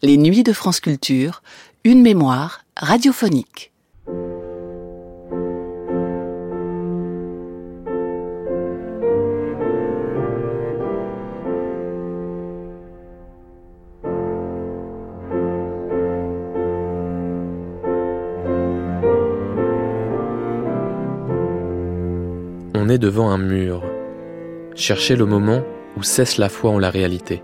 Les nuits de France Culture, une mémoire radiophonique. On est devant un mur. Cherchez le moment où cesse la foi en la réalité.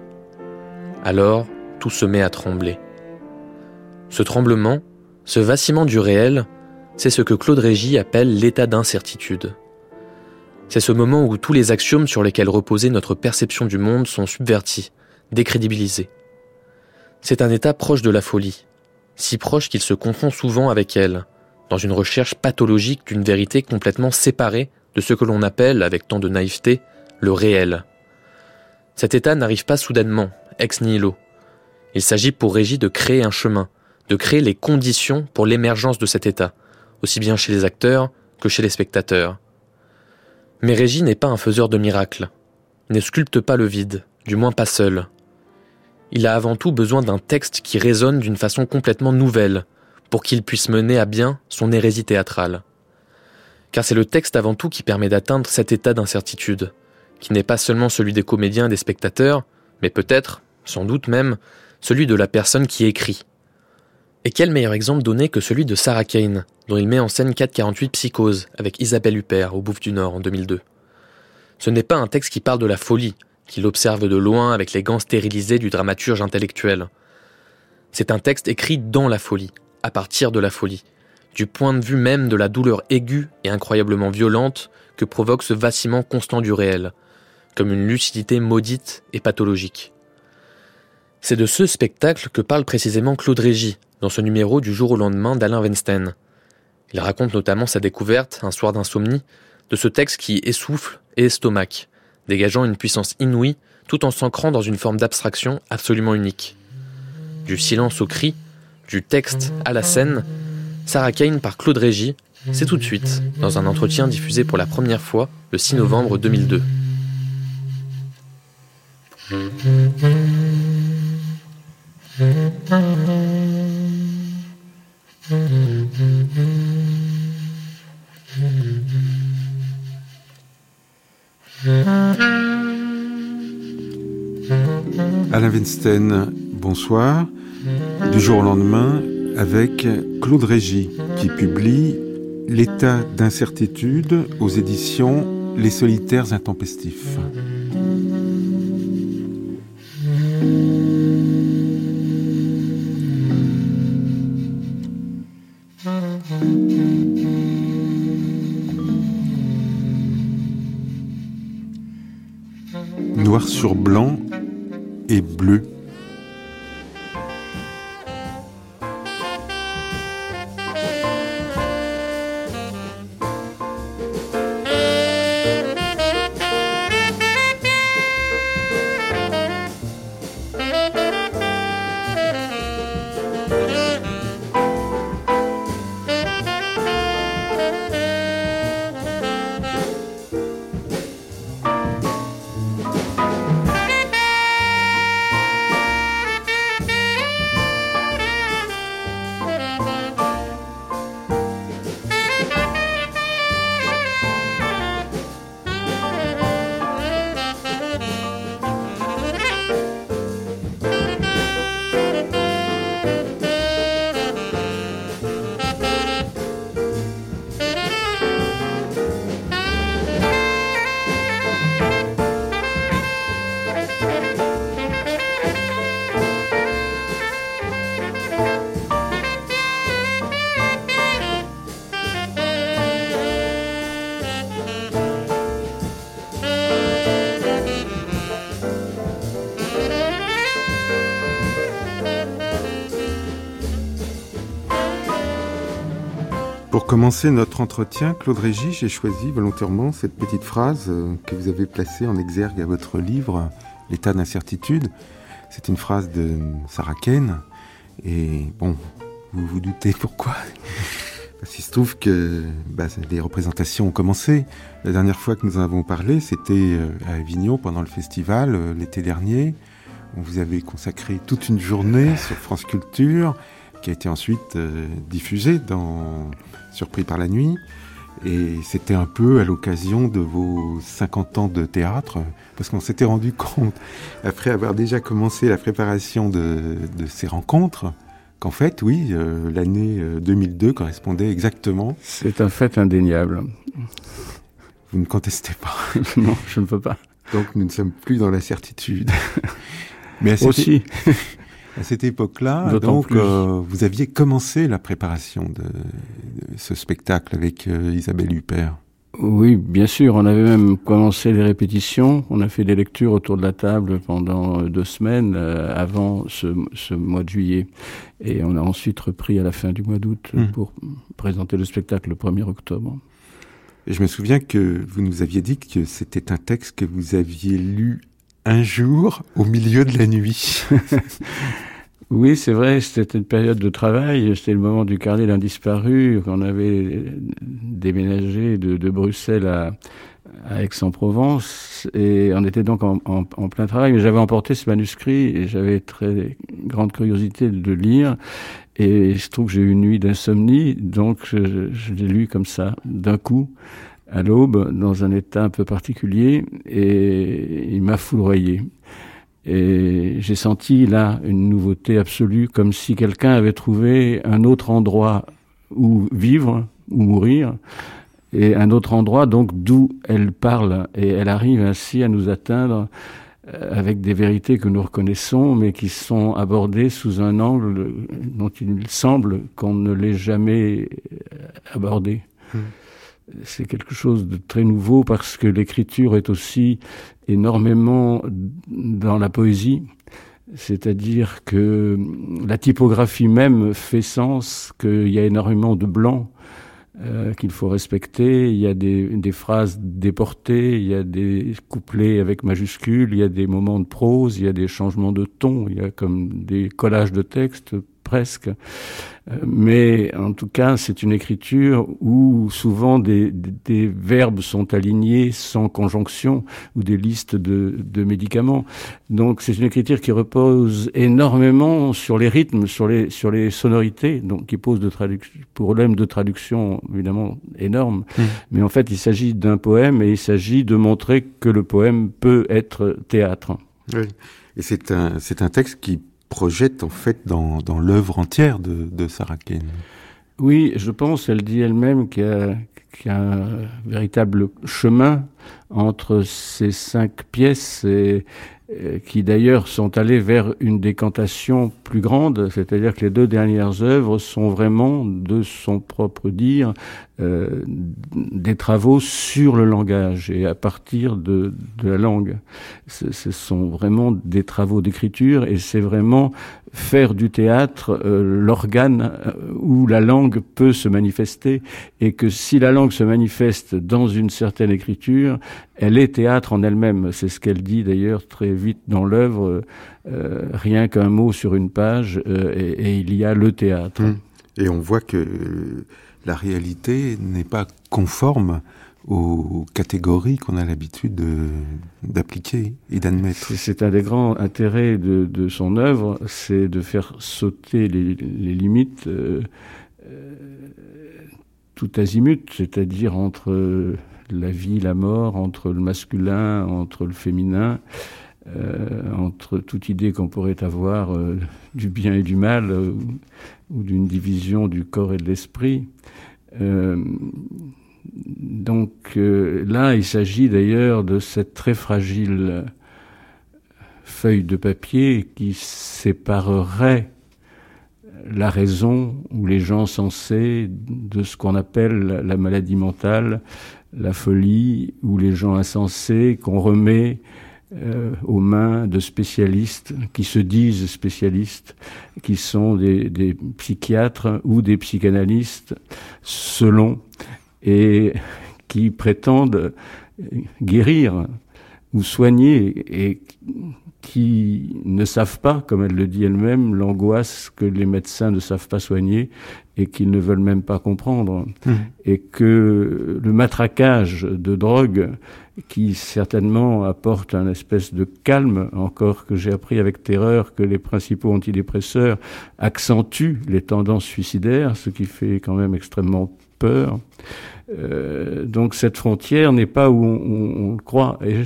Alors, tout se met à trembler. Ce tremblement, ce vacillement du réel, c'est ce que Claude Régis appelle l'état d'incertitude. C'est ce moment où tous les axiomes sur lesquels reposait notre perception du monde sont subvertis, décrédibilisés. C'est un état proche de la folie, si proche qu'il se confond souvent avec elle, dans une recherche pathologique d'une vérité complètement séparée de ce que l'on appelle, avec tant de naïveté, le réel. Cet état n'arrive pas soudainement, ex nihilo. Il s'agit pour Régis de créer un chemin, de créer les conditions pour l'émergence de cet état, aussi bien chez les acteurs que chez les spectateurs. Mais Régis n'est pas un faiseur de miracles, ne sculpte pas le vide, du moins pas seul. Il a avant tout besoin d'un texte qui résonne d'une façon complètement nouvelle, pour qu'il puisse mener à bien son hérésie théâtrale. Car c'est le texte avant tout qui permet d'atteindre cet état d'incertitude, qui n'est pas seulement celui des comédiens et des spectateurs, mais peut-être, sans doute même, celui de la personne qui écrit. Et quel meilleur exemple donné que celui de Sarah Kane, dont il met en scène 448 Psychose avec Isabelle Huppert au Bouffe du Nord en 2002. Ce n'est pas un texte qui parle de la folie, qu'il observe de loin avec les gants stérilisés du dramaturge intellectuel. C'est un texte écrit dans la folie, à partir de la folie, du point de vue même de la douleur aiguë et incroyablement violente que provoque ce vacillement constant du réel, comme une lucidité maudite et pathologique. C'est de ce spectacle que parle précisément Claude Régis dans ce numéro du jour au lendemain d'Alain Weinstein. Il raconte notamment sa découverte, un soir d'insomnie, de ce texte qui essouffle et estomaque, dégageant une puissance inouïe tout en s'ancrant dans une forme d'abstraction absolument unique. Du silence au cri, du texte à la scène, Sarah Kane par Claude Régis, c'est tout de suite dans un entretien diffusé pour la première fois le 6 novembre 2002. Alain Weinstein, bonsoir. Du jour au lendemain, avec Claude Régis, qui publie L'état d'incertitude aux éditions Les Solitaires Intempestifs. Sur blanc commencer notre entretien, Claude Régis, j'ai choisi volontairement cette petite phrase euh, que vous avez placée en exergue à votre livre, L'état d'incertitude. C'est une phrase de Sarah Kane. Et bon, vous vous doutez pourquoi Parce qu'il se trouve que bah, les représentations ont commencé. La dernière fois que nous en avons parlé, c'était euh, à Avignon pendant le festival, euh, l'été dernier, On vous avait consacré toute une journée sur France Culture, qui a été ensuite diffusée dans Surpris par la nuit. Et c'était un peu à l'occasion de vos 50 ans de théâtre, parce qu'on s'était rendu compte, après avoir déjà commencé la préparation de, ces rencontres, qu'en fait, oui, euh, l'année 2002 correspondait exactement. C'est un fait indéniable. Vous ne contestez pas. non, je ne peux pas. Donc nous ne sommes plus dans la certitude. Mais Aussi. À cette époque-là, donc euh, vous aviez commencé la préparation de, ce spectacle avec euh, Isabelle Huppert. Oui, bien sûr. On avait même commencé les répétitions. On a fait des lectures autour de la table pendant deux semaines euh, avant ce, ce, mois de juillet. Et on a ensuite repris à la fin du mois d'août mmh. pour présenter le spectacle le 1er octobre. Je me souviens que vous nous aviez dit que c'était un texte que vous aviez lu un jour au milieu de la nuit. oui, c'est vrai, c'était une période de travail. C'était le moment du carnet d'un disparu. On avait déménagé de, Bruxelles à, Aix-en-Provence et on était donc en, plein travail. Mais j'avais emporté ce manuscrit et j'avais très grande curiosité de le lire. Et se trouve que j'ai eu une nuit d'insomnie, donc je, je l'ai lu comme ça, d'un coup, à l'aube, dans un état un peu particulier, et il m'a foudroyé. Et j'ai senti là une nouveauté absolue, comme si quelqu'un avait trouvé un autre endroit où vivre, ou mourir, et un autre endroit donc d'où elle parle, et elle arrive ainsi à nous atteindre euh, avec des vérités que nous reconnaissons, mais qui sont abordées sous un angle dont il semble qu'on ne l'ait jamais euh, abordé. Hmm. C'est quelque chose de très nouveau parce que l'écriture est aussi énormément dans la poésie, c'est-à-dire que la typographie même fait sens, qu'il y a énormément de blanc, euh, qu'il faut respecter. Il y a des, des, phrases déportées, il y a des couplets avec majuscules, il y a des moments de prose, il y a des changements de ton, il y a comme des collages de textes presque. Euh, mais en tout cas, c'est une écriture où souvent des, des, verbes sont alignés sans conjonction ou des listes de, de médicaments. Donc c'est une écriture qui repose énormément sur les rythmes, sur les, sur les sonorités, donc qui pose de problèmes de traduction évidemment énormes. Mmh. Mais en fait, il s'agit d'un poème et il s'agit de montrer que le poème peut être théâtre. Oui. Et c'est un, c'est un texte qui projette en fait dans, dans l'œuvre entière de, de Sarah Kane. Oui, je pense, elle dit elle-même qu'il y, y, a un véritable chemin entre ces cinq pièces qui d'ailleurs sont allées vers une décantation plus grande, c'est-à-dire que les deux dernières œuvres sont vraiment, de son propre dire, euh, des travaux sur le langage et à partir de, la langue. Ce, ce, sont vraiment des travaux d'écriture et c'est vraiment faire du théâtre euh, l'organe euh, où la langue peut se manifester et que si la langue se manifeste dans une certaine écriture, elle est théâtre en elle-même. C'est ce qu'elle dit d'ailleurs très vite dans l'œuvre. Euh, rien qu'un mot sur une page euh, et, et, il y a le théâtre. Mmh. Et on voit que la réalité n'est pas conforme aux catégories qu'on a l'habitude d'appliquer et d'admettre. C'est un des grands intérêts de, de son œuvre, c'est de faire sauter les, les limites euh, tout azimut, c'est-à-dire entre la vie, la mort, entre le masculin, entre le féminin, euh, entre toute idée qu'on pourrait avoir euh, du bien et du mal, euh, ou d'une division du corps et de l'esprit. Donc là, il s'agit d'ailleurs de cette très fragile feuille de papier qui séparerait la raison ou les gens sensés de ce qu'on appelle la maladie mentale, la folie, ou les gens insensés qu'on remet euh, aux mains de spécialistes qui se disent spécialistes, qui sont des, des psychiatres ou des psychanalystes selon et qui prétendent guérir ou soigner et qui ne savent pas, comme elle le dit elle-même, l'angoisse que les médecins ne savent pas soigner et qu'ils ne veulent même pas comprendre. Mmh. Et que le matraquage de drogue qui certainement apporte un espèce de calme, encore que j'ai appris avec terreur que les principaux antidépresseurs accentuent les tendances suicidaires, ce qui fait quand même extrêmement peur. Euh, donc cette frontière n'est pas où on, le croit. Et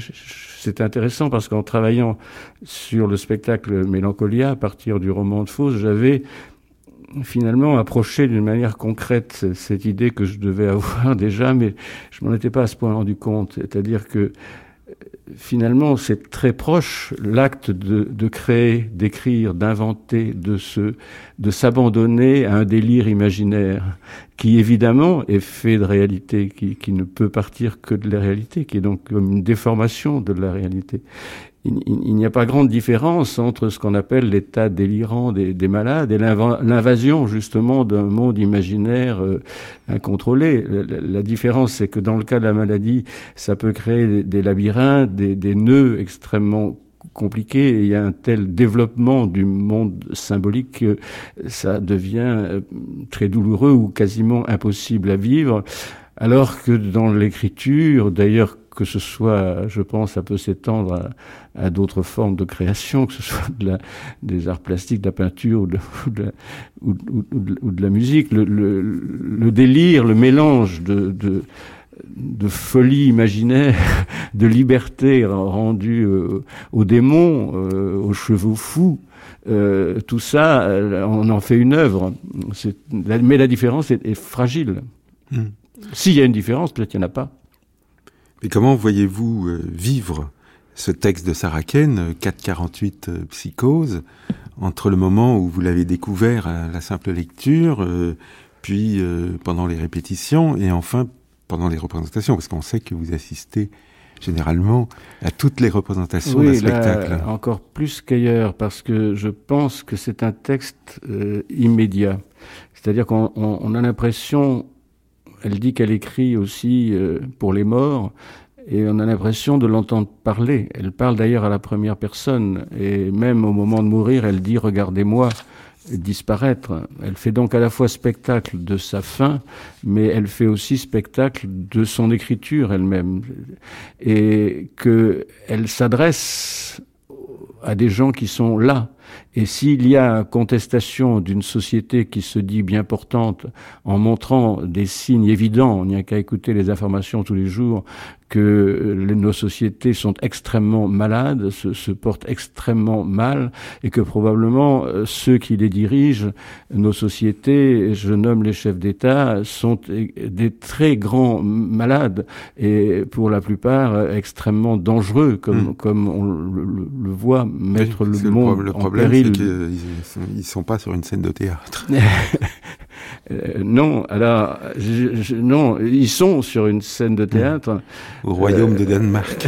c'est intéressant parce qu'en travaillant sur le spectacle Mélancolia à partir du roman de Fausse, j'avais finalement approché d'une manière concrète cette idée que je devais avoir déjà, mais je m'en étais pas à ce point rendu compte. C'est-à-dire que finalement, c'est très proche l'acte de, créer, d'écrire, d'inventer, de se, de s'abandonner à un délire imaginaire qui évidemment est fait de réalité, qui, qui ne peut partir que de la réalité, qui est donc comme une déformation de la réalité il, n'y a pas grande différence entre ce qu'on appelle l'état délirant des, malades et l'invasion justement d'un monde imaginaire euh, incontrôlé. La, différence, c'est que dans le cas de la maladie, ça peut créer des, labyrinthes, des, nœuds extrêmement compliqués. Et il y a un tel développement du monde symbolique que ça devient euh, très douloureux ou quasiment impossible à vivre. Alors que dans l'écriture, d'ailleurs que ce soit, je pense, ça peut s'étendre à, d'autres formes de création, que ce soit des arts plastiques, de la peinture ou de, la musique. Le, délire, le mélange de folie imaginaire, de liberté rendue euh, aux démons, euh, aux chevaux fous, euh, tout ça, on en fait une œuvre. Mais la différence est, fragile. Hmm. S'il y a une différence, peut-être qu'il n'y en a pas. Et comment voyez-vous euh, vivre ce texte de Sarah Ken, 448 euh, euh, Psychose, entre le moment où vous l'avez découvert à la simple lecture, puis pendant les répétitions, et enfin pendant les représentations, parce qu'on sait que vous assistez généralement à toutes les représentations d'un spectacle. encore plus qu'ailleurs, parce que je pense que c'est un texte immédiat. C'est-à-dire qu'on a l'impression elle dit qu'elle écrit aussi euh, pour les morts, et on a l'impression de l'entendre parler. Elle parle d'ailleurs à la première personne, et même au moment de mourir, elle dit Regardez-moi disparaître. Elle fait donc à la fois spectacle de sa fin, mais elle fait aussi spectacle de son écriture elle-même, et qu'elle s'adresse à des gens qui sont là, et s'il y a contestation d'une société qui se dit bien portante en montrant des signes évidents, on n'y a qu'à écouter les informations tous les jours, que nos sociétés sont extrêmement malades, se, se, portent extrêmement mal, et que probablement euh, ceux qui les dirigent, nos sociétés, je nomme les chefs d'État, sont des très grands malades, et pour la plupart extrêmement dangereux, comme, hmm. comme on le, voit, mettre le monde le problème, c'est qu'ils ne sont pas sur une scène de théâtre. Euh, non, alors, non, ils sont sur une scène de théâtre. Au royaume de euh, Danemark.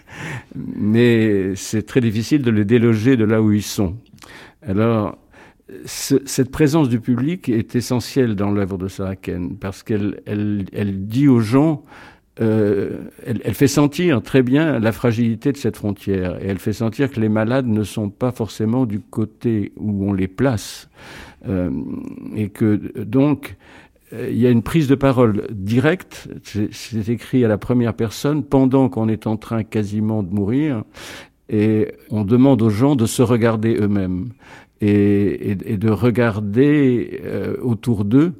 mais c'est très difficile de les déloger de là où ils sont. Alors, cette présence du public est essentielle dans l'œuvre de Sarah Ken, parce qu'elle elle, elle dit aux gens euh, elle, elle, fait sentir très bien la fragilité de cette frontière et elle fait sentir que les malades ne sont pas forcément du côté où on les place. Euh, et que donc euh, il y a une prise de parole directe, c'est écrit à la première personne pendant qu'on est en train quasiment de mourir et on demande aux gens de se regarder eux-mêmes et, et, et, de regarder euh, autour d'eux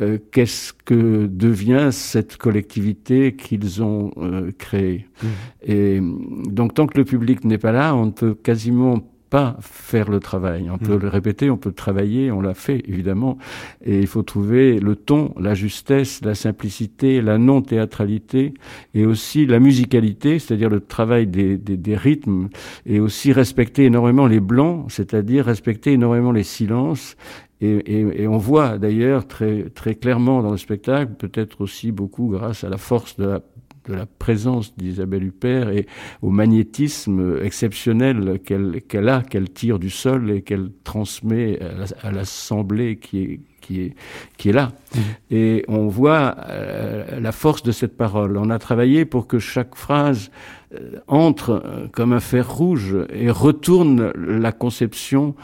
euh, qu'est-ce que devient cette collectivité qu'ils ont euh, créée? Mmh. Et donc tant que le public n'est pas là, on ne peut quasiment pas faire le travail. On peut mmh. le répéter, on peut le travailler, on l'a fait évidemment, et il faut trouver le ton, la justesse, la simplicité, la non-théâtralité, et aussi la musicalité, c'est-à-dire le travail des, des, des, rythmes, et aussi respecter énormément les blancs, c'est-à-dire respecter énormément les silences, et, on voit d'ailleurs très, très clairement dans le spectacle, peut-être aussi beaucoup grâce à la force de la, de la présence d'Isabelle Huppert et au magnétisme exceptionnel qu'elle a, qu'elle tire du sol et qu'elle transmet à l'assemblée qui est, qui est, qui est là. Mmh. Et on voit euh, la force de cette parole. On a travaillé pour que chaque phrase euh, entre euh, comme un fer rouge et retourne la conception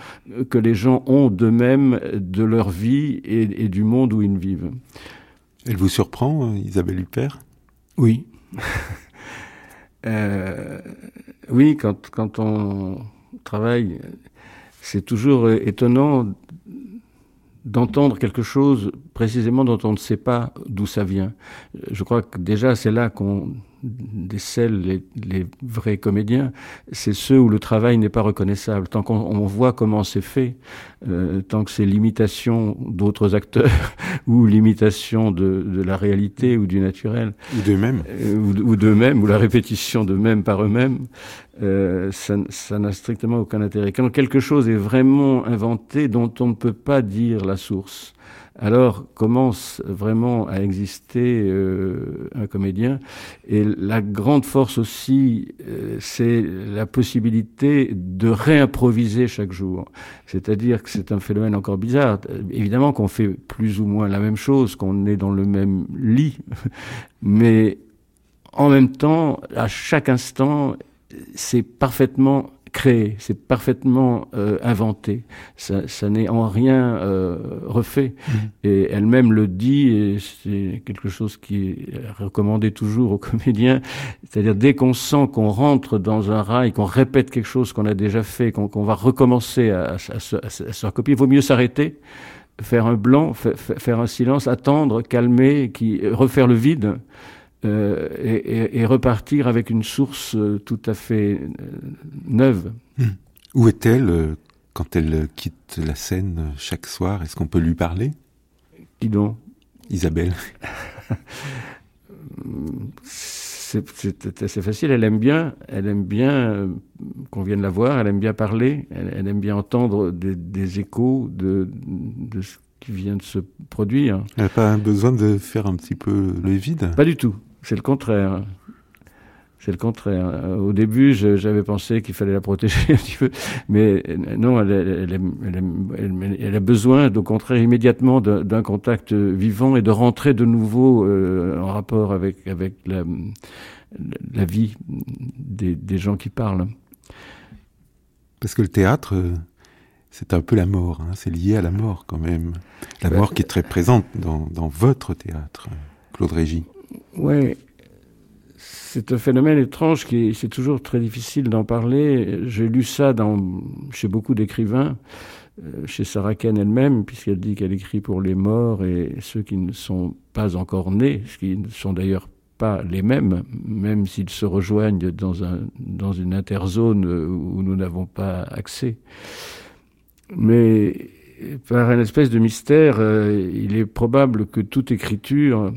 que les gens ont d'eux-mêmes, de leur vie et, du monde où ils vivent. Elle vous surprend, Isabelle Huppert? Oui. euh, oui, quand, quand on travaille, c'est toujours étonnant d'entendre quelque chose précisément dont on ne sait pas d'où ça vient. Je crois que déjà c'est là qu'on décèle les, les, vrais comédiens, c'est ceux où le travail n'est pas reconnaissable. Tant qu'on voit comment c'est fait, euh, tant que c'est l'imitation d'autres acteurs ou l'imitation de, de, la réalité ou du naturel. Ou d'eux-mêmes. Euh, ou, ou d'eux-mêmes, ou la répétition d'eux-mêmes par eux-mêmes, euh, ça n'a strictement aucun intérêt. Quand quelque chose est vraiment inventé dont on ne peut pas dire la source, alors commence vraiment à exister euh, un comédien. Et la grande force aussi, euh, c'est la possibilité de réimproviser chaque jour. C'est-à-dire que c'est un phénomène encore bizarre. Évidemment qu'on fait plus ou moins la même chose, qu'on est dans le même lit, mais en même temps, à chaque instant, c'est parfaitement créé, c'est parfaitement euh, inventé. Ça, ça n'est en rien euh, refait. Mmh. Et elle-même le dit, et c'est quelque chose qui est recommandé toujours aux comédiens. C'est-à-dire dès qu'on sent qu'on rentre dans un rail, qu'on répète quelque chose qu'on a déjà fait, qu'on qu va recommencer à, à, à, à se recopier, il vaut mieux s'arrêter faire un blanc, faire un silence, attendre, calmer, qui, refaire le vide, euh, et, et, repartir avec une source euh, tout à fait euh, neuve. Mmh. Où est-elle quand elle quitte la scène chaque soir? Est-ce qu'on peut lui parler? Dis donc. Isabelle. c'est assez facile. Elle aime bien, elle aime bien qu'on vienne la voir. Elle aime bien parler. Elle, elle aime bien entendre des, des échos de, de, ce qui vient de se produire. Elle n'a pas besoin de faire un petit peu le vide? Pas du tout. C'est le contraire. C'est le contraire. Au début, j'avais pensé qu'il fallait la protéger un petit peu, mais non, elle, elle, elle, elle a besoin, au contraire, immédiatement d'un contact vivant et de rentrer de nouveau euh, en rapport avec, avec la, la vie des, des, gens qui parlent. Parce que le théâtre, c'est un peu la mort, hein, c'est lié à la mort quand même. La mort qui est très présente dans, dans votre théâtre, Claude Régis. Oui, c'est un phénomène étrange qui c'est toujours très difficile d'en parler. J'ai lu ça chez beaucoup d'écrivains, euh, chez Sarah Ken elle-même, puisqu'elle dit qu'elle écrit pour les morts et ceux qui ne sont pas encore nés, ce qui ne sont d'ailleurs pas les mêmes, même s'ils se rejoignent dans, un, dans une interzone où nous n'avons pas accès. Mais par une espèce de mystère, euh, il est probable que toute écriture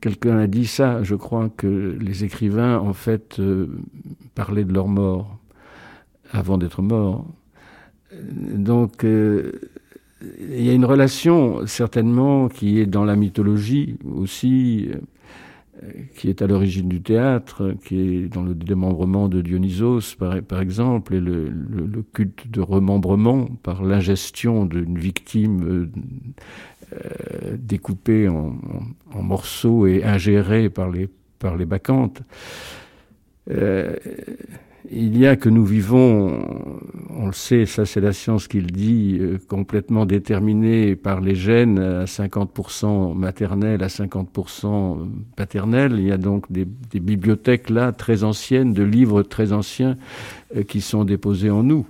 quelqu'un a dit ça, je crois que les écrivains, en fait, euh, parlaient de leur mort avant d'être morts. Donc, euh, il y a une relation, certainement, qui est dans la mythologie aussi, euh, qui est à l'origine du théâtre, qui est dans le démembrement de Dionysos, par, exemple, et le, culte de remembrement par l'ingestion d'une victime euh, découpée en, morceaux et ingérée par les, par bacchantes. Euh, il y a que nous vivons, on le sait, ça c'est la science qui le dit, euh, complètement déterminée par les gènes à 50% maternels, à 50% paternels. Il y a donc des, bibliothèques là très anciennes, de livres très anciens qui sont déposés en nous.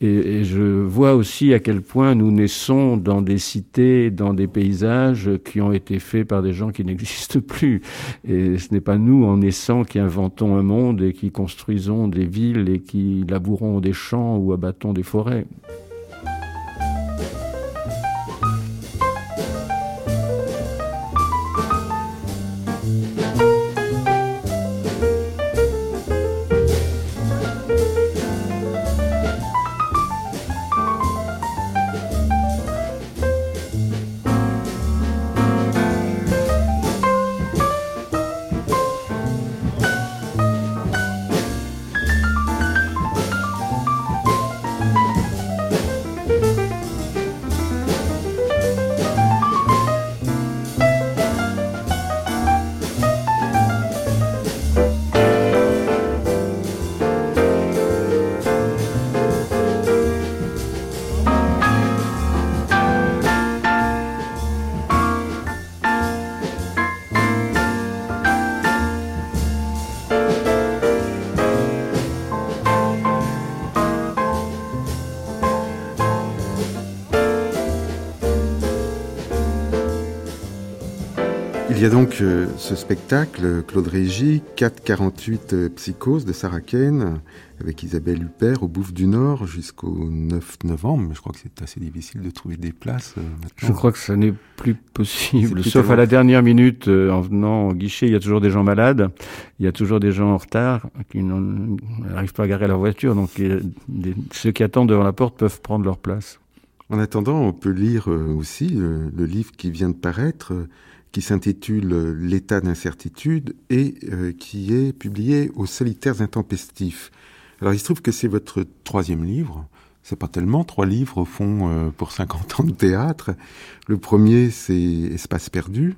Et, je vois aussi à quel point nous naissons dans des cités, dans des paysages qui ont été faits par des gens qui n'existent plus. Et ce n'est pas nous, en naissant, qui inventons un monde et qui construisons des villes et qui labourons des champs ou abattons des forêts. Il y a donc euh, ce spectacle, Claude Régis, 448 euh, Psychose de Sarah Kane, avec Isabelle Huppert au Bouffe du Nord jusqu'au 9 novembre. Mais je crois que c'est assez difficile de trouver des places euh, maintenant. Je crois que ça n'est plus possible, sauf à la dernière minute, en venant au guichet, il y a toujours des gens malades, il y a toujours des gens en retard qui n'arrivent pas à garer leur voiture, donc ceux qui attendent devant la porte peuvent prendre leur place. En attendant, on peut lire aussi le livre qui vient de paraître, qui s'intitule L'état d'incertitude et euh, qui est publié aux Solitaires Intempestifs. Alors il se trouve que c'est votre troisième livre. C'est pas tellement trois livres au fond euh, pour 50 ans de théâtre. Le premier c'est Espace perdu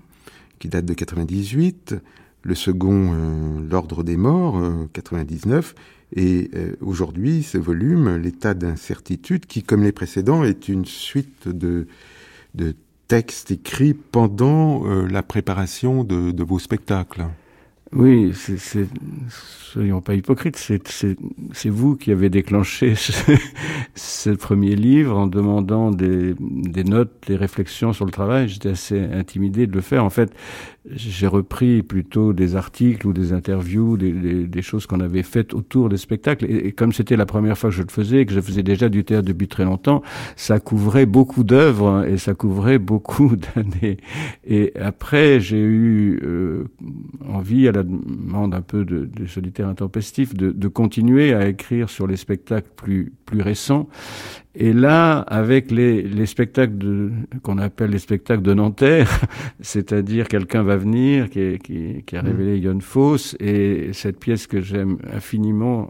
qui date de 98. Le second euh, L'ordre des morts 99 et aujourd'hui ce volume L'état d'incertitude qui comme les précédents est une suite de de texte écrit pendant euh, la préparation de, vos spectacles. Oui, soyons pas hypocrites, c'est vous qui avez déclenché ce, ce, premier livre en demandant des, des notes, des réflexions sur le travail. J'étais assez intimidé de le faire. En fait, j'ai repris plutôt des articles ou des interviews, des, choses qu'on avait faites autour des spectacles. Et, comme c'était la première fois que je le faisais, que je faisais déjà du théâtre depuis très longtemps, ça couvrait beaucoup d'œuvres et ça couvrait beaucoup d'années. Et après, j'ai eu euh, envie, à la demande un peu de, solitaire intempestif, de, continuer à écrire sur les spectacles plus récents. Et là, avec les, les spectacles qu'on appelle les spectacles de Nanterre, c'est-à-dire quelqu'un va venir qui, qui, qui a mm. révélé Yon Foss, et cette pièce que j'aime infiniment,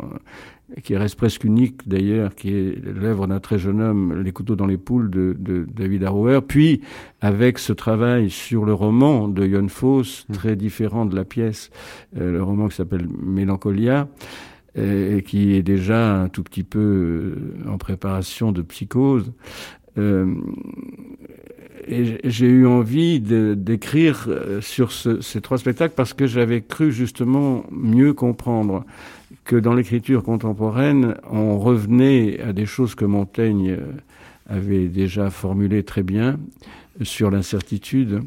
qui reste presque unique d'ailleurs, qui est l'œuvre d'un très jeune homme, Les couteaux dans les poules de, de David Arrower, puis avec ce travail sur le roman de Yon Foss, mm. très différent de la pièce, euh, le roman qui s'appelle Mélancolia, et qui est déjà un tout petit peu euh, en préparation de psychose. Euh, j'ai eu envie d'écrire euh, sur ce, ces trois spectacles parce que j'avais cru justement mieux comprendre que dans l'écriture contemporaine, on revenait à des choses que Montaigne avait déjà formulées très bien sur l'incertitude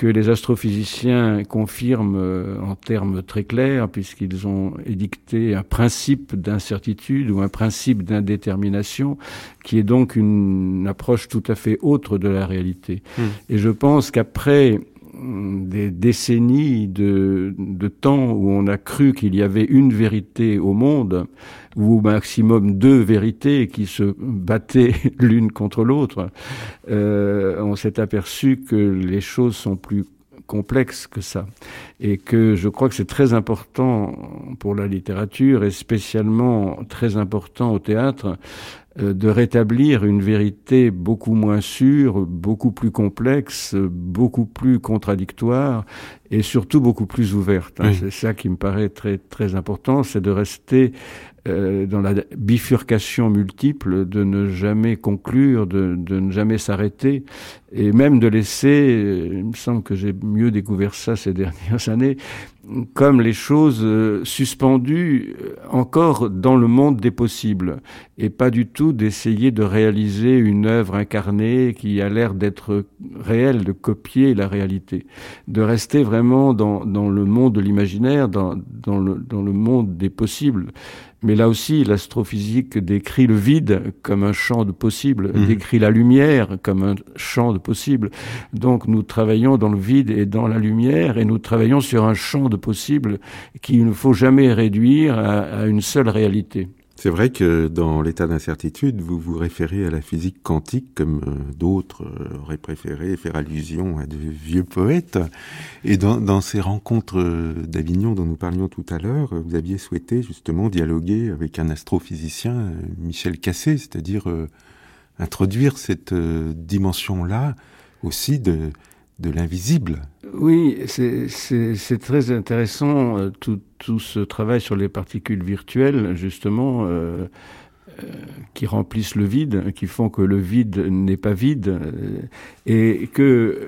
que les astrophysiciens confirment euh, en termes très clairs, puisqu'ils ont édicté un principe d'incertitude ou un principe d'indétermination, qui est donc une approche tout à fait autre de la réalité. Hmm. Et je pense qu'après des décennies de, de, temps où on a cru qu'il y avait une vérité au monde, ou au maximum deux vérités qui se battaient l'une contre l'autre, euh, on s'est aperçu que les choses sont plus complexes que ça. Et que je crois que c'est très important pour la littérature et spécialement très important au théâtre de rétablir une vérité beaucoup moins sûre, beaucoup plus complexe, beaucoup plus contradictoire et surtout beaucoup plus ouverte. Hein. C'est ça qui me paraît très très important, c'est de rester euh, dans la bifurcation multiple, de ne jamais conclure, de, de ne jamais s'arrêter, et même de laisser, euh, il me semble que j'ai mieux découvert ça ces dernières années, comme les choses euh, suspendues encore dans le monde des possibles, et pas du tout d'essayer de réaliser une œuvre incarnée qui a l'air d'être réelle, de copier la réalité, de rester vraiment dans, dans le monde de l'imaginaire, dans, dans, le, dans le monde des possibles. Mais là aussi, l'astrophysique décrit le vide comme un champ de possible, mmh. décrit la lumière comme un champ de possible. Donc nous travaillons dans le vide et dans la lumière, et nous travaillons sur un champ de possible qu'il ne faut jamais réduire à, à une seule réalité. C'est vrai que dans l'état d'incertitude, vous vous référez à la physique quantique comme euh, d'autres euh, auraient préféré faire allusion à de vieux poètes. Et dans, dans ces rencontres euh, d'Avignon dont nous parlions tout à l'heure, vous aviez souhaité justement dialoguer avec un astrophysicien, Michel Cassé, c'est-à-dire introduire cette dimension-là aussi de, de l'invisible. Oui, c'est très intéressant tout, tout, ce travail sur les particules virtuelles, justement. Euh, qui remplissent le vide, qui font que le vide n'est pas vide, et que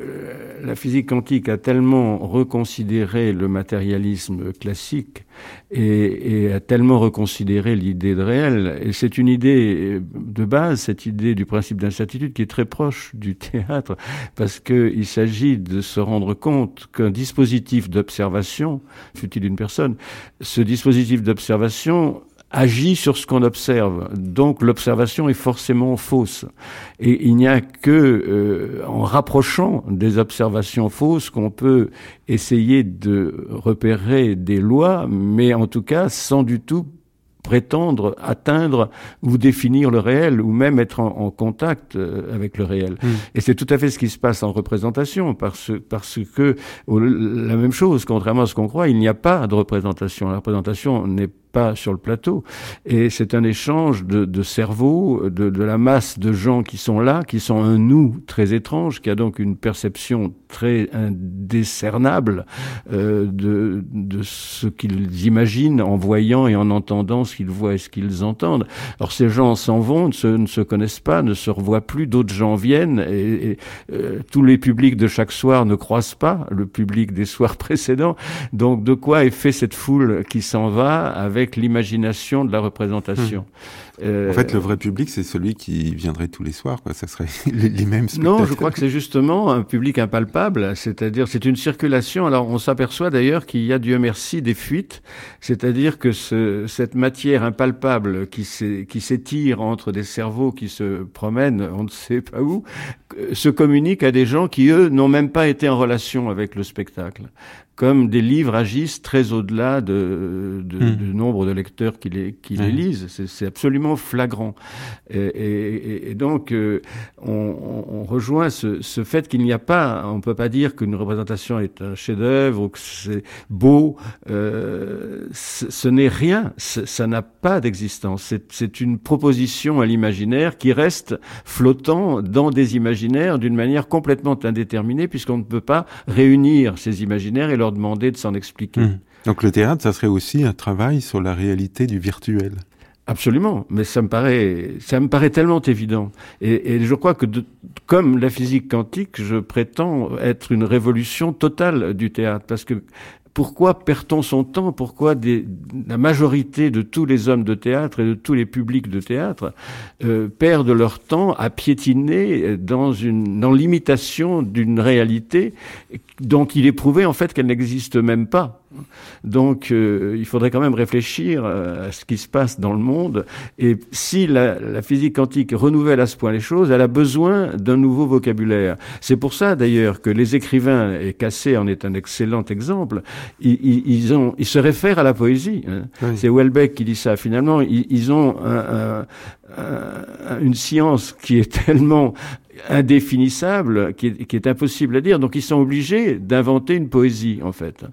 la physique quantique a tellement reconsidéré le matérialisme classique et, et a tellement reconsidéré l'idée de réel. Et c'est une idée de base, cette idée du principe d'incertitude qui est très proche du théâtre, parce qu'il s'agit de se rendre compte qu'un dispositif d'observation, fut-il une personne, ce dispositif d'observation agit sur ce qu'on observe. Donc l'observation est forcément fausse. Et il n'y a que euh, en rapprochant des observations fausses qu'on peut essayer de repérer des lois, mais en tout cas sans du tout prétendre atteindre ou définir le réel ou même être en, contact euh, avec le réel. Hmm. Et c'est tout à fait ce qui se passe en représentation parce, parce que la même chose, contrairement à ce qu'on croit, il n'y a pas de représentation. La représentation n'est pas sur le plateau. Et c'est un échange de, de cerveau, de, de, la masse de gens qui sont là, qui sont un nous très étrange, qui a donc une perception très indécernable euh, de, de ce qu'ils imaginent en voyant et en entendant ce qu'ils voient et ce qu'ils entendent. Alors ces gens s'en vont, ne se, ne se, connaissent pas, ne se revoient plus, d'autres gens viennent, et, et euh, tous les publics de chaque soir ne croisent pas le public des soirs précédents. Donc de quoi est fait cette foule qui s'en va avec avec l'imagination de la représentation. Euh, en fait, le vrai public, c'est celui qui viendrait tous les soirs. Quoi. Ça serait les, mêmes spectateurs. Non, je crois que c'est justement un public impalpable. C'est-à-dire, c'est une circulation. Alors, on s'aperçoit d'ailleurs qu'il y a, Dieu merci, des fuites. C'est-à-dire que ce, cette matière impalpable qui s'étire entre des cerveaux qui se promènent, on ne sait pas où, euh, se communique à des gens qui, eux, n'ont même pas été en relation avec le spectacle comme des livres agissent très au-delà de, de, hmm. du nombre de lecteurs qui les, qui les lisent. C'est absolument flagrant. Et, donc, euh, on, rejoint ce, fait qu'il n'y a pas, on peut pas dire qu'une représentation est un chef-d'œuvre ou que c'est beau. Euh, ce n'est rien. Ça n'a pas d'existence. C'est une proposition à l'imaginaire qui reste flottant dans des imaginaires d'une manière complètement indéterminée, puisqu'on ne peut pas réunir ces imaginaires et leur demander de s'en expliquer. Mmh. Donc le théâtre, ça serait aussi un travail sur la réalité du virtuel. Absolument, mais ça me paraît, ça me paraît tellement évident. Et, je crois que, comme la physique quantique, je prétends être une révolution totale du théâtre, parce que pourquoi perd-on son temps? Pourquoi la majorité de tous les hommes de théâtre et de tous les publics de théâtre euh, perdent leur temps à piétiner dans une dans l'imitation d'une réalité dont il est prouvé en fait qu'elle n'existe même pas? Donc euh, il faudrait quand même réfléchir euh, à ce qui se passe dans le monde. Et si la, la, physique quantique renouvelle à ce point les choses, elle a besoin d'un nouveau vocabulaire. C'est pour ça d'ailleurs que les écrivains, et Cassé en est un excellent exemple, ils, ils, ont, ils se réfèrent à la poésie. Hein. C'est Welbeck qui dit ça. Finalement, ils, ils ont un, un, une science qui est tellement indéfinissable, qui est, qui est, impossible à dire. Donc ils sont obligés d'inventer une poésie, en fait.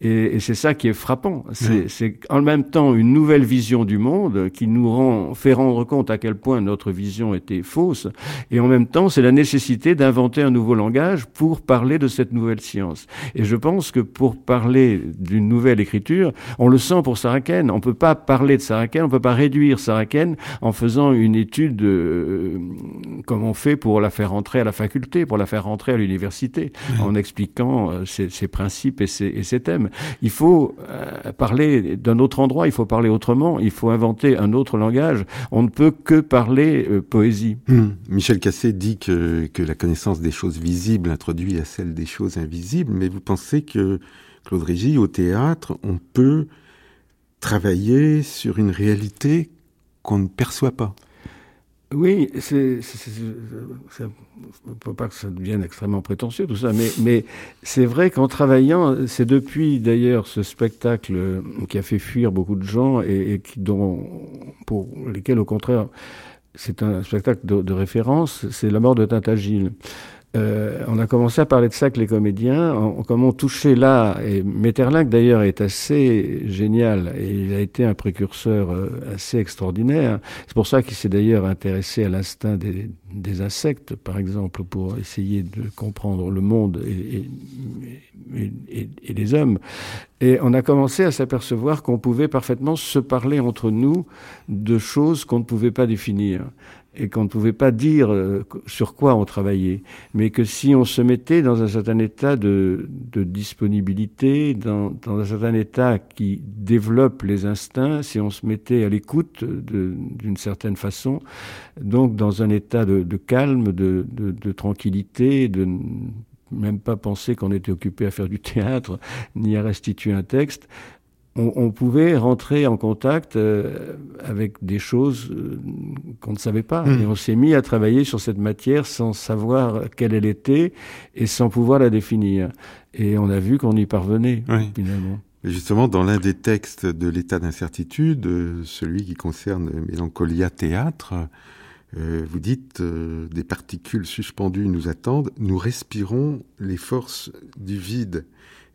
Et, et c'est ça qui est frappant. C'est en même temps une nouvelle vision du monde qui nous rend, fait rendre compte à quel point notre vision était fausse. Et en même temps, c'est la nécessité d'inventer un nouveau langage pour parler de cette nouvelle science. Et je pense que pour parler d'une nouvelle écriture, on le sent pour Saraken. On peut pas parler de Saraken, on peut pas réduire Saraken en faisant une étude euh, comme on fait pour la faire rentrer à la faculté, pour la faire rentrer à l'université, en expliquant euh, ses, ses, principes et ses, et ses, thèmes. Il faut euh, parler d'un autre endroit, il faut parler autrement, il faut inventer un autre langage. On ne peut que parler euh, poésie. Hum. Michel Cassé dit que, que la connaissance des choses visibles introduit à celle des choses invisibles, mais vous pensez que Claude Régis, au théâtre, on peut travailler sur une réalité qu'on ne perçoit pas? Oui, c'est, ne faut pas que ça devienne extrêmement prétentieux tout ça, mais, c'est vrai qu'en travaillant, c'est depuis d'ailleurs ce spectacle qui a fait fuir beaucoup de gens et, qui, dont, pour lesquels au contraire c'est un spectacle de, de référence, c'est La mort de Tintagile. Euh, on a commencé à parler de ça avec les comédiens, on, comment toucher là, et Metterlinck d'ailleurs est assez génial, et il a été un précurseur euh, assez extraordinaire. C'est pour ça qu'il s'est d'ailleurs intéressé à l'instinct des, insectes, par exemple, pour essayer de comprendre le monde et les hommes. Et on a commencé à s'apercevoir qu'on pouvait parfaitement se parler entre nous de choses qu'on ne pouvait pas définir et qu'on ne pouvait pas dire euh, sur quoi on travaillait, mais que si on se mettait dans un certain état de, disponibilité, dans, un certain état qui développe les instincts, si on se mettait à l'écoute d'une certaine façon, donc dans un état de, de calme, de, de, tranquillité, de même pas penser qu'on était occupé à faire du théâtre, ni à restituer un texte, on, pouvait rentrer en contact euh, avec des choses euh, qu'on ne savait pas. Hmm. Et on s'est mis à travailler sur cette matière sans savoir quelle elle était et sans pouvoir la définir. Et on a vu qu'on y parvenait, finalement. justement, dans l'un des textes de l'état d'incertitude, euh, celui qui concerne Mélancolia Théâtre, vous dites des particules suspendues nous attendent, nous respirons les forces du vide.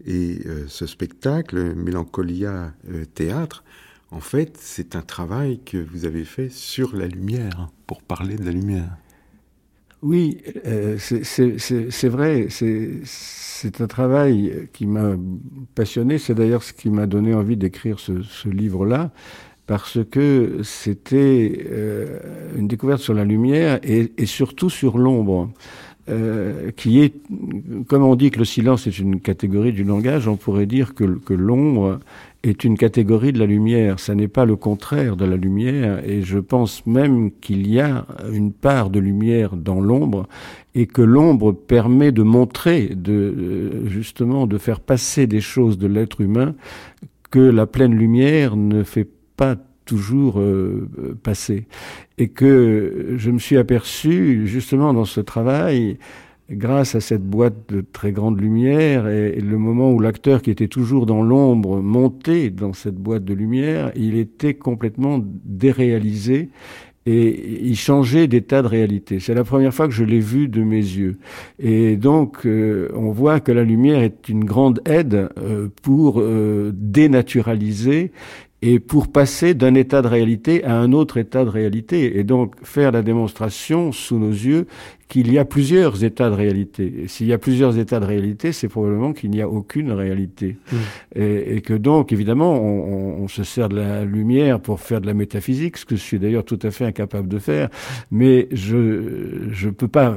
Et euh, ce spectacle, Mélancolia euh, Théâtre, en fait, c'est un travail que vous avez fait sur la lumière, pour parler de la lumière. Oui, euh, c'est vrai, c'est un travail qui m'a passionné, c'est d'ailleurs ce qui m'a donné envie d'écrire ce, livre-là, parce que c'était une découverte sur la lumière et surtout sur l'ombre. Euh, qui est, comme on dit que le silence est une catégorie du langage, on pourrait dire que, que l'ombre est une catégorie de la lumière. Ça n'est pas le contraire de la lumière, et je pense même qu'il y a une part de lumière dans l'ombre, et que l'ombre permet de montrer, de euh, justement, de faire passer des choses de l'être humain que la pleine lumière ne fait pas toujours euh, passé. Et que je me suis aperçu, justement, dans ce travail, grâce à cette boîte de très grande lumière et, le moment où l'acteur qui était toujours dans l'ombre montait dans cette boîte de lumière, il était complètement déréalisé et il changeait d'état de réalité. C'est la première fois que je l'ai vu de mes yeux. Et donc, euh, on voit que la lumière est une grande aide euh, pour dénaturaliser et pour passer d'un état de réalité à un autre état de réalité, et donc faire la démonstration sous nos yeux qu'il y a plusieurs états de réalité. S'il y a plusieurs états de réalité, c'est probablement qu'il n'y a aucune réalité. Mmh. Et, et, que donc, évidemment, on, on, se sert de la lumière pour faire de la métaphysique, ce que je suis d'ailleurs tout à fait incapable de faire, mais je je peux pas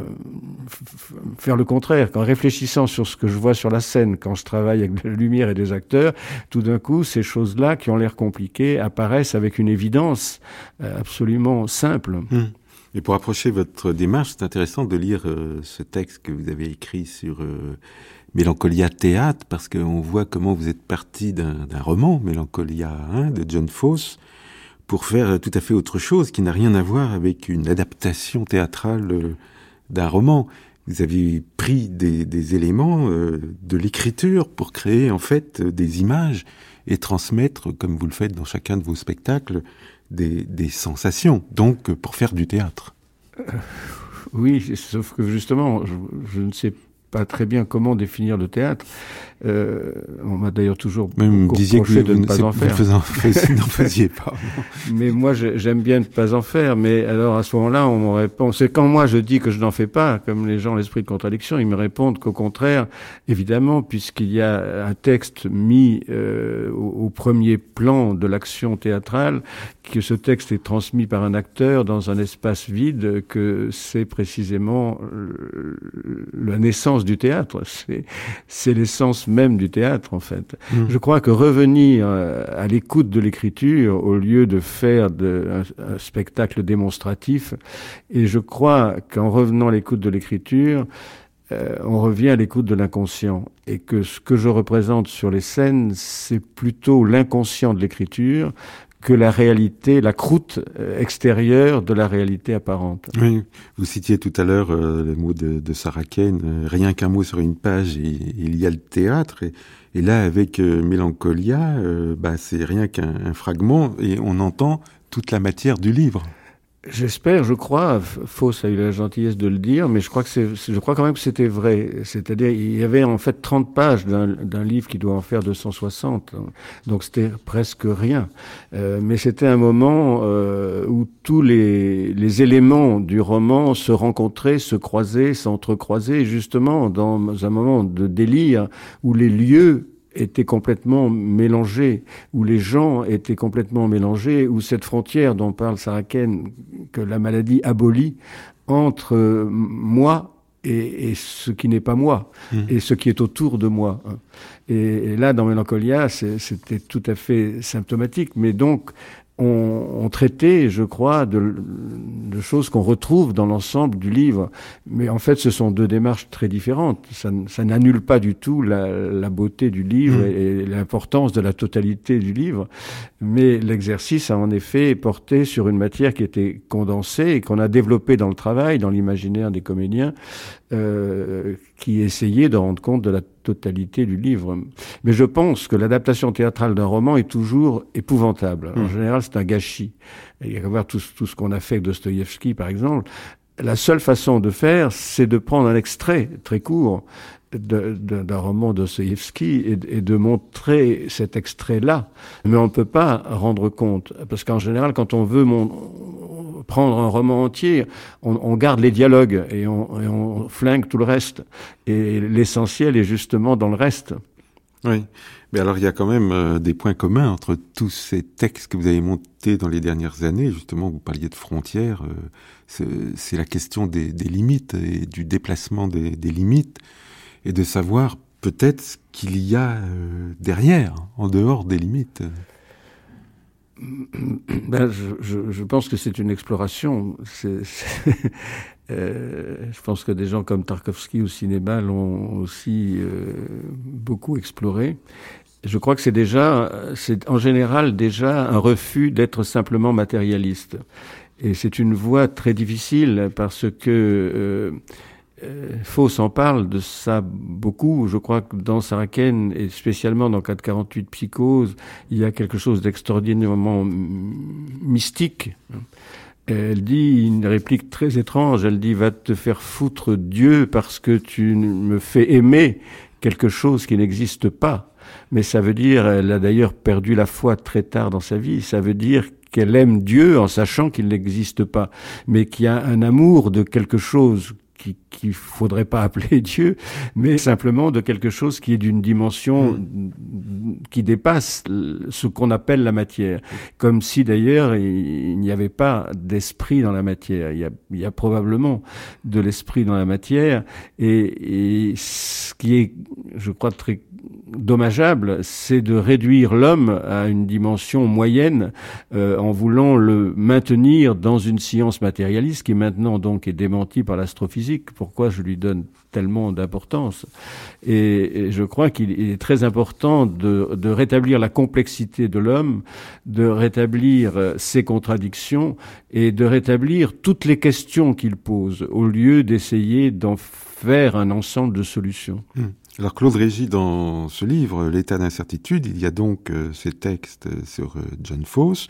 faire le contraire. Qu'en réfléchissant sur ce que je vois sur la scène, quand je travaille avec de la lumière et des acteurs, tout d'un coup, ces choses-là qui ont l'air compliquées apparaissent avec une évidence euh, absolument simple. Mmh. Et pour approcher votre démarche, c'est intéressant de lire euh, ce texte que vous avez écrit sur euh, Mélancolia Théâtre, parce qu'on voit comment vous êtes parti d'un roman, Mélancolia 1, de John Fosse, pour faire tout à fait autre chose, qui n'a rien à voir avec une adaptation théâtrale euh, d'un roman. Vous avez pris des, éléments euh, de l'écriture pour créer en fait des images et transmettre, comme vous le faites dans chacun de vos spectacles, des, sensations, donc pour faire du théâtre. Euh, oui, sauf que justement, je, je, ne sais pas très bien comment définir le théâtre. Euh, on m'a d'ailleurs toujours Même que de ne pas en faire. Vous n'en faisiez pas. mais moi, j'aime bien ne pas en faire. Mais alors, à ce moment-là, on me répond. C'est quand moi je dis que je n'en fais pas, comme les gens l'esprit de contradiction, ils me répondent qu'au contraire, évidemment, puisqu'il y a un texte mis euh, au, au, premier plan de l'action théâtrale, que ce texte est transmis par un acteur dans un espace vide, que c'est précisément la naissance du théâtre. C'est l'essence même du théâtre, en fait. Mmh. Je crois que revenir euh, à l'écoute de l'écriture au lieu de faire de, un, un, spectacle démonstratif, et je crois qu'en revenant à l'écoute de l'écriture, euh, on revient à l'écoute de l'inconscient, et que ce que je représente sur les scènes, c'est plutôt l'inconscient de l'écriture que la réalité, la croûte euh, extérieure de la réalité apparente. Oui, vous citiez tout à l'heure euh, le mot de, Sarah Kane, euh, rien qu'un mot sur une page, il y a le théâtre. Et, là, avec euh, Mélancolia, bah, c'est rien qu'un fragment, et on entend toute la matière du livre. J'espère, je crois, Fausse a eu la gentillesse de le dire, mais je crois que c'est, je crois quand même que c'était vrai. C'est-à-dire, il y avait en fait 30 pages d'un livre qui doit en faire 260. Donc c'était presque rien. Euh, mais c'était un moment euh, où tous les, les éléments du roman se rencontraient, se croisaient, s'entrecroisaient, justement dans un moment de délire où les lieux était complètement mélangé, où les gens étaient complètement mélangés, où cette frontière dont parle Saraken, que la maladie abolit, entre moi et, ce qui n'est pas moi, mmh. et ce qui est autour de moi. Et, là, dans Mélancolia, c'était tout à fait symptomatique. Mais donc, ont, traité, je crois, de, de choses qu'on retrouve dans l'ensemble du livre. Mais en fait, ce sont deux démarches très différentes. Ça, ça n'annule pas du tout la, la beauté du livre mmh. et, l'importance de la totalité du livre. Mais l'exercice a en effet porté sur une matière qui était condensée et qu'on a développée dans le travail, dans l'imaginaire des comédiens, euh, qui essayait de rendre compte de la totalité du livre. Mais je pense que l'adaptation théâtrale d'un roman est toujours épouvantable. En hmm. général, c'est un gâchis. Il y a qu'à voir tout, tout ce qu'on a fait avec Dostoïevski, par exemple. La seule façon de faire, c'est de prendre un extrait très court d'un roman Dostoïevski et, et, de montrer cet extrait-là. Mais on ne peut pas rendre compte, parce qu'en général, quand on veut mon, prendre un roman entier, on, garde les dialogues et on, flingue tout le reste. Et l'essentiel est justement dans le reste. Oui, mais alors il y a quand même euh, des points communs entre tous ces textes que vous avez montés dans les dernières années. Justement, vous parliez de frontières. Euh, c'est la question des, limites et du déplacement des, limites et de savoir peut-être ce qu'il y a euh, derrière, en dehors des limites. Ben, je, je, pense que c'est une exploration. euh, je pense que des gens comme Tarkovsky au cinéma l'ont aussi euh, beaucoup exploré. Je crois que c'est déjà, c'est en général déjà un refus d'être simplement matérialiste. Et c'est une voie très difficile parce que euh, Fauss en parle de ça beaucoup. Je crois que dans Saraken, et spécialement dans 448 Psychose, il y a quelque chose d'extraordinairement mystique. Elle dit une réplique très étrange. Elle dit va te faire foutre Dieu parce que tu me fais aimer quelque chose qui n'existe pas. Mais ça veut dire, elle a d'ailleurs perdu la foi très tard dans sa vie. Ça veut dire qu'elle aime Dieu en sachant qu'il n'existe pas, mais qu'il y a un amour de quelque chose qu'il ne faudrait pas appeler Dieu, mais simplement de quelque chose qui est d'une dimension hmm. qui dépasse ce qu'on appelle la matière. Comme si d'ailleurs il n'y avait pas d'esprit dans la matière. Il y a, il y a probablement de l'esprit dans la matière, et, et ce qui est, je crois, très dommageable, c'est de réduire l'homme à une dimension moyenne euh, en voulant le maintenir dans une science matérialiste qui maintenant donc est démentie par l'astrophysique. Pourquoi je lui donne tellement d'importance? Et, je crois qu'il est très important de, de rétablir la complexité de l'homme, de rétablir euh, ses contradictions et de rétablir toutes les questions qu'il pose au lieu d'essayer d'en faire un ensemble de solutions. Hmm. Alors Claude Régis, dans ce livre, L'état d'incertitude, il y a donc euh, ces textes sur euh, John Fosse,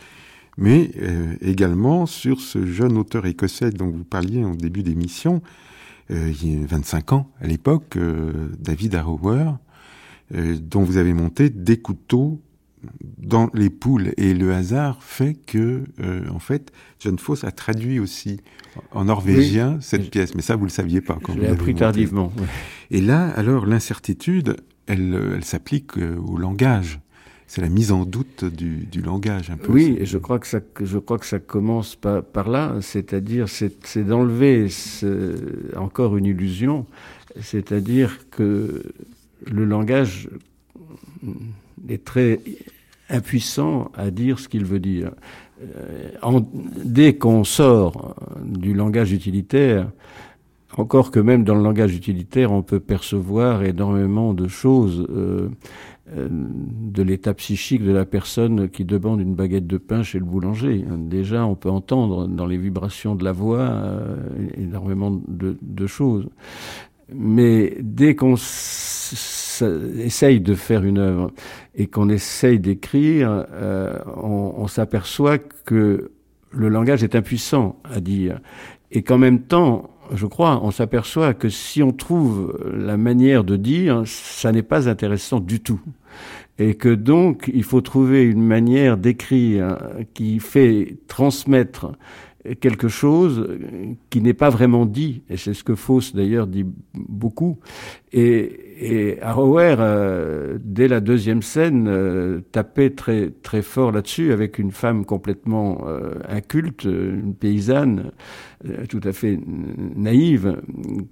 mais euh, également sur ce jeune auteur écossais dont vous parliez en début d'émission, il y a 25 ans à l'époque, David Harrower, dont vous avez monté des couteaux dans les poules. Et le hasard fait que, euh, en fait, John Foss a traduit aussi en norvégien cette pièce. Mais ça, vous le saviez pas. Quand Je l'ai appris tardivement. Et là, alors, l'incertitude, elle, elle s'applique euh, au langage. C'est la mise en doute du, du, langage, un peu. Oui, et je crois que ça, je crois que ça commence par, par là, c'est-à-dire, c'est d'enlever encore une illusion, c'est-à-dire que le langage est très impuissant à dire ce qu'il veut dire. Euh, dès qu'on sort du langage utilitaire, encore que même dans le langage utilitaire, on peut percevoir énormément de choses euh, euh, de l'état psychique de la personne qui demande une baguette de pain chez le boulanger. Déjà, on peut entendre dans les vibrations de la voix énormément de, choses. Mais dès qu'on essaye de faire une œuvre et qu'on essaye d'écrire, euh, on, s'aperçoit que le langage est impuissant à dire, et qu'en même temps, je crois, on s'aperçoit que si on trouve la manière de dire, ça n'est pas intéressant du tout. Et que donc, il faut trouver une manière d'écrire qui fait transmettre quelque chose qui n'est pas vraiment dit, et c'est ce que Fauss d'ailleurs dit beaucoup. Et, et euh, dès la deuxième scène, euh, tapait très très fort là-dessus avec une femme complètement euh, inculte, une paysanne tout à fait naïve,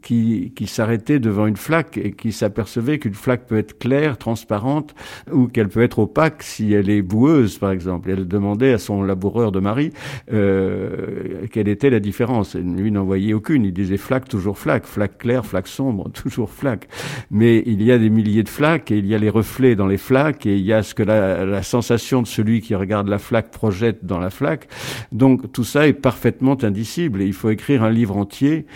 qui, qui s'arrêtait devant une flaque et qui s'apercevait qu'une flaque peut être claire, transparente, ou qu'elle peut être opaque si elle est boueuse, par exemple. elle demandait à son laboureur de mari quelle était la différence. Et lui n'en voyait aucune. Il disait flaque, toujours flaque, flaque claire, flaque sombre, toujours flaque. Mais il y a des milliers de flaques et il y a les reflets dans les flaques et il y a ce que la, sensation de celui qui regarde la flaque projette dans la flaque. Donc tout ça est parfaitement indicible et il faut écrire un livre entier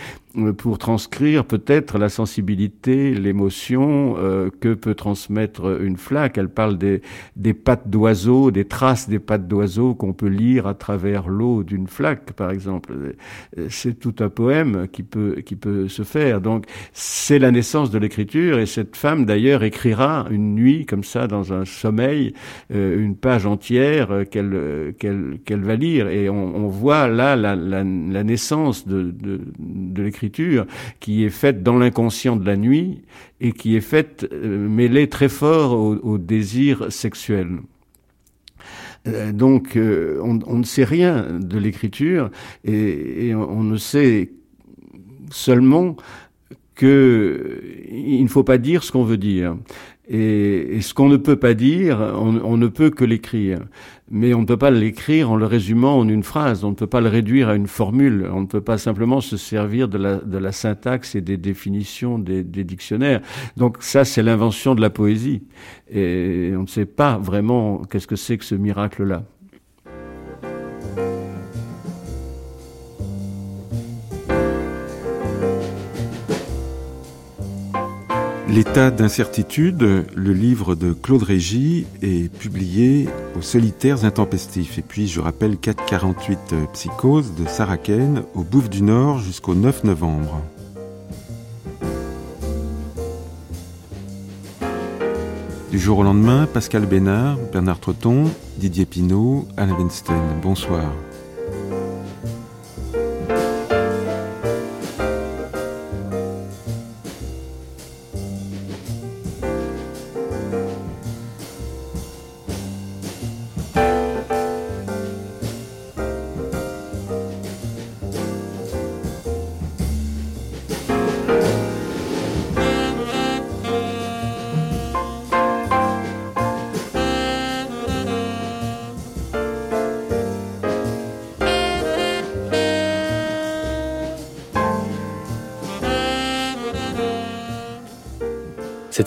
pour transcrire peut-être la sensibilité, l'émotion euh, que peut transmettre une flaque. Elle parle des, des pattes d'oiseaux, des traces des pattes d'oiseaux qu'on peut lire à travers l'eau d'une flaque, par exemple. C'est tout un poème qui peut, qui peut se faire. Donc, c'est la naissance de l'écriture et cette femme, d'ailleurs, écrira une nuit, comme ça, dans un sommeil, euh, une page entière euh, qu'elle qu'elle qu'elle va lire. Et on, on voit là la, la, la naissance de, de, de l'écriture qui est faite dans l'inconscient de la nuit et qui est faite euh, mêlée très fort au, désir sexuel. Euh, donc, euh, on, ne sait rien de l'écriture et, on, ne sait seulement qu'il ne faut pas dire ce qu'on veut dire. Et, ce qu'on ne peut pas dire, on, ne peut que l'écrire. Mais on ne peut pas l'écrire en le résumant en une phrase, on ne peut pas le réduire à une formule, on ne peut pas simplement se servir de la, syntaxe et des définitions des, des dictionnaires. Donc ça, c'est l'invention de la poésie. Et on ne sait pas vraiment qu'est-ce que c'est que ce miracle-là. L'état d'incertitude, le livre de Claude Régis, est publié aux Solitaires Intempestifs. Et puis, je rappelle 448 Psychose de Sarah Kane au du Nord jusqu'au 9 novembre. Du jour au lendemain, Pascal Bénard, Bernard Trotton, Didier Pinault, Alain Weinstein. Bonsoir.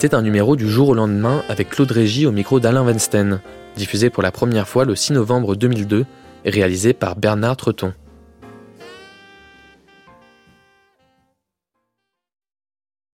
C'était un numéro du jour au lendemain avec Claude Régis au micro d'Alain Weinstein, diffusé pour la première fois le 6 novembre 2002 et réalisé par Bernard Treton.